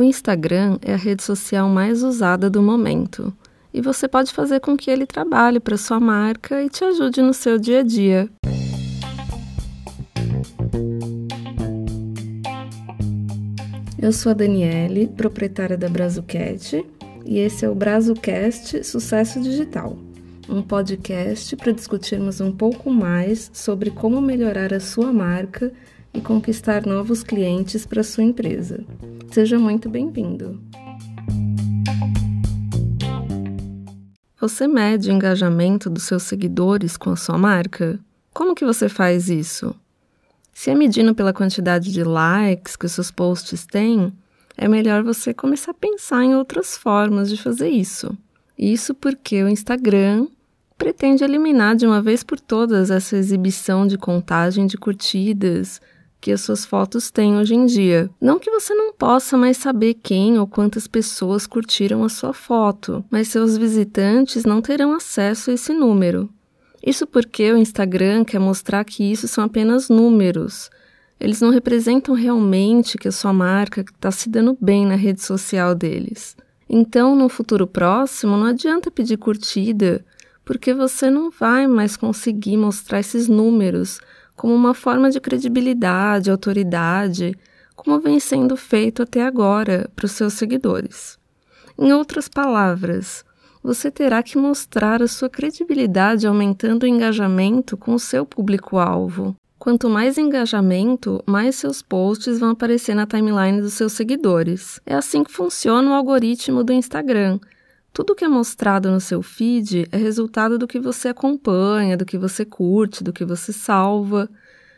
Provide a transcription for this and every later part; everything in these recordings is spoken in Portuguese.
O Instagram é a rede social mais usada do momento e você pode fazer com que ele trabalhe para sua marca e te ajude no seu dia a dia. Eu sou a Daniele, proprietária da Brazucat, e esse é o Brazucast Sucesso Digital, um podcast para discutirmos um pouco mais sobre como melhorar a sua marca e conquistar novos clientes para sua empresa. Seja muito bem-vindo. Você mede o engajamento dos seus seguidores com a sua marca? Como que você faz isso? Se é medindo pela quantidade de likes que os seus posts têm, é melhor você começar a pensar em outras formas de fazer isso. Isso porque o Instagram pretende eliminar de uma vez por todas essa exibição de contagem de curtidas, que as suas fotos têm hoje em dia. Não que você não possa mais saber quem ou quantas pessoas curtiram a sua foto, mas seus visitantes não terão acesso a esse número. Isso porque o Instagram quer mostrar que isso são apenas números. Eles não representam realmente que a sua marca está se dando bem na rede social deles. Então, no futuro próximo, não adianta pedir curtida, porque você não vai mais conseguir mostrar esses números como uma forma de credibilidade, autoridade, como vem sendo feito até agora para os seus seguidores. Em outras palavras, você terá que mostrar a sua credibilidade aumentando o engajamento com o seu público-alvo. Quanto mais engajamento, mais seus posts vão aparecer na timeline dos seus seguidores. É assim que funciona o algoritmo do Instagram. Tudo que é mostrado no seu feed é resultado do que você acompanha, do que você curte, do que você salva.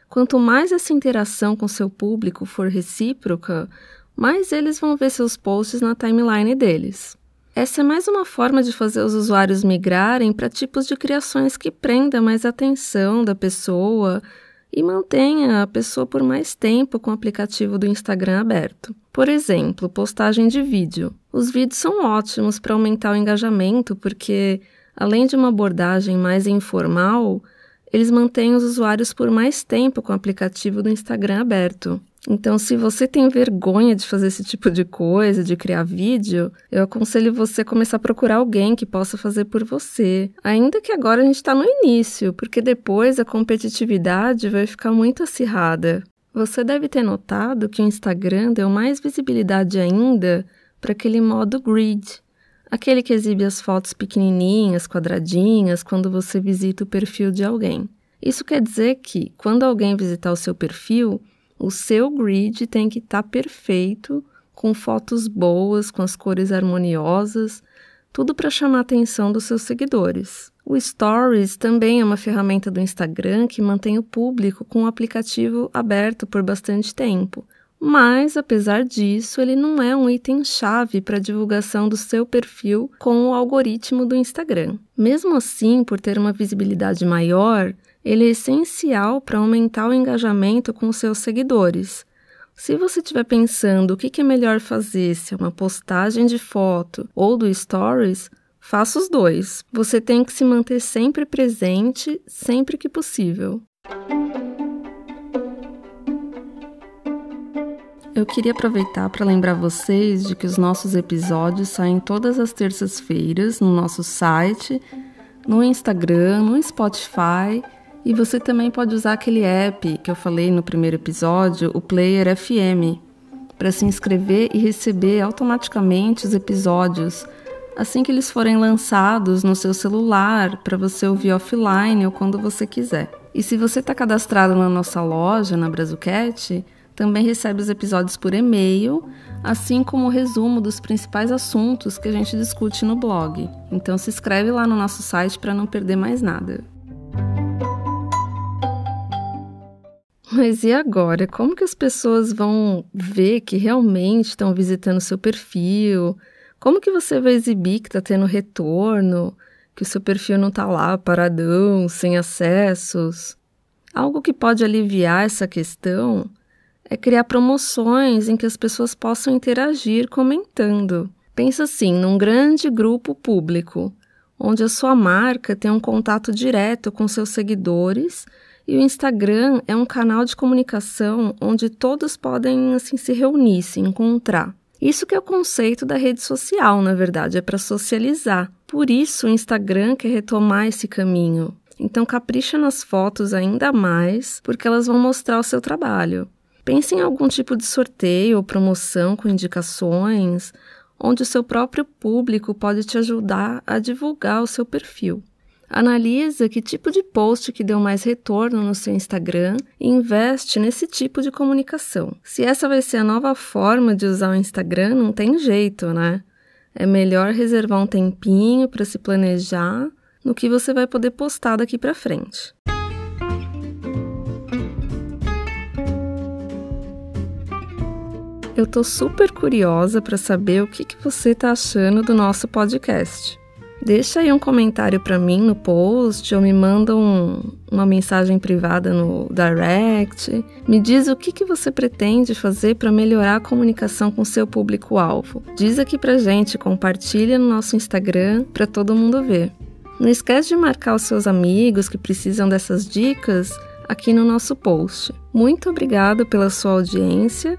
Quanto mais essa interação com seu público for recíproca, mais eles vão ver seus posts na timeline deles. Essa é mais uma forma de fazer os usuários migrarem para tipos de criações que prendam mais a atenção da pessoa e mantenha a pessoa por mais tempo com o aplicativo do Instagram aberto. Por exemplo, postagem de vídeo. Os vídeos são ótimos para aumentar o engajamento porque, além de uma abordagem mais informal, eles mantêm os usuários por mais tempo com o aplicativo do Instagram aberto. Então, se você tem vergonha de fazer esse tipo de coisa, de criar vídeo, eu aconselho você começar a procurar alguém que possa fazer por você. Ainda que agora a gente está no início, porque depois a competitividade vai ficar muito acirrada. Você deve ter notado que o Instagram deu mais visibilidade ainda para aquele modo grid, aquele que exibe as fotos pequenininhas, quadradinhas, quando você visita o perfil de alguém. Isso quer dizer que, quando alguém visitar o seu perfil, o seu grid tem que estar tá perfeito, com fotos boas, com as cores harmoniosas, tudo para chamar a atenção dos seus seguidores. O Stories também é uma ferramenta do Instagram que mantém o público com o aplicativo aberto por bastante tempo. Mas, apesar disso, ele não é um item-chave para a divulgação do seu perfil com o algoritmo do Instagram. Mesmo assim, por ter uma visibilidade maior, ele é essencial para aumentar o engajamento com seus seguidores. Se você estiver pensando o que é melhor fazer, se é uma postagem de foto ou do Stories, faça os dois. Você tem que se manter sempre presente, sempre que possível. Eu queria aproveitar para lembrar vocês de que os nossos episódios saem todas as terças-feiras no nosso site, no Instagram, no Spotify e você também pode usar aquele app que eu falei no primeiro episódio, o Player FM, para se inscrever e receber automaticamente os episódios assim que eles forem lançados no seu celular para você ouvir offline ou quando você quiser. E se você está cadastrado na nossa loja, na Brazucat, também recebe os episódios por e-mail, assim como o resumo dos principais assuntos que a gente discute no blog. Então se inscreve lá no nosso site para não perder mais nada. Mas e agora? Como que as pessoas vão ver que realmente estão visitando seu perfil? Como que você vai exibir que está tendo retorno, que o seu perfil não está lá paradão, sem acessos? Algo que pode aliviar essa questão é criar promoções em que as pessoas possam interagir comentando. Pensa assim, num grande grupo público, onde a sua marca tem um contato direto com seus seguidores e o Instagram é um canal de comunicação onde todos podem assim se reunir, se encontrar. Isso que é o conceito da rede social, na verdade, é para socializar. Por isso o Instagram quer retomar esse caminho. Então capricha nas fotos ainda mais, porque elas vão mostrar o seu trabalho. Pense em algum tipo de sorteio ou promoção com indicações, onde o seu próprio público pode te ajudar a divulgar o seu perfil. Analisa que tipo de post que deu mais retorno no seu Instagram e investe nesse tipo de comunicação. Se essa vai ser a nova forma de usar o Instagram, não tem jeito, né? É melhor reservar um tempinho para se planejar no que você vai poder postar daqui para frente. Eu tô super curiosa para saber o que, que você tá achando do nosso podcast. Deixa aí um comentário para mim no post ou me manda um, uma mensagem privada no direct. Me diz o que, que você pretende fazer para melhorar a comunicação com seu público-alvo. Diz aqui pra gente, compartilha no nosso Instagram para todo mundo ver. Não esquece de marcar os seus amigos que precisam dessas dicas aqui no nosso post. Muito obrigada pela sua audiência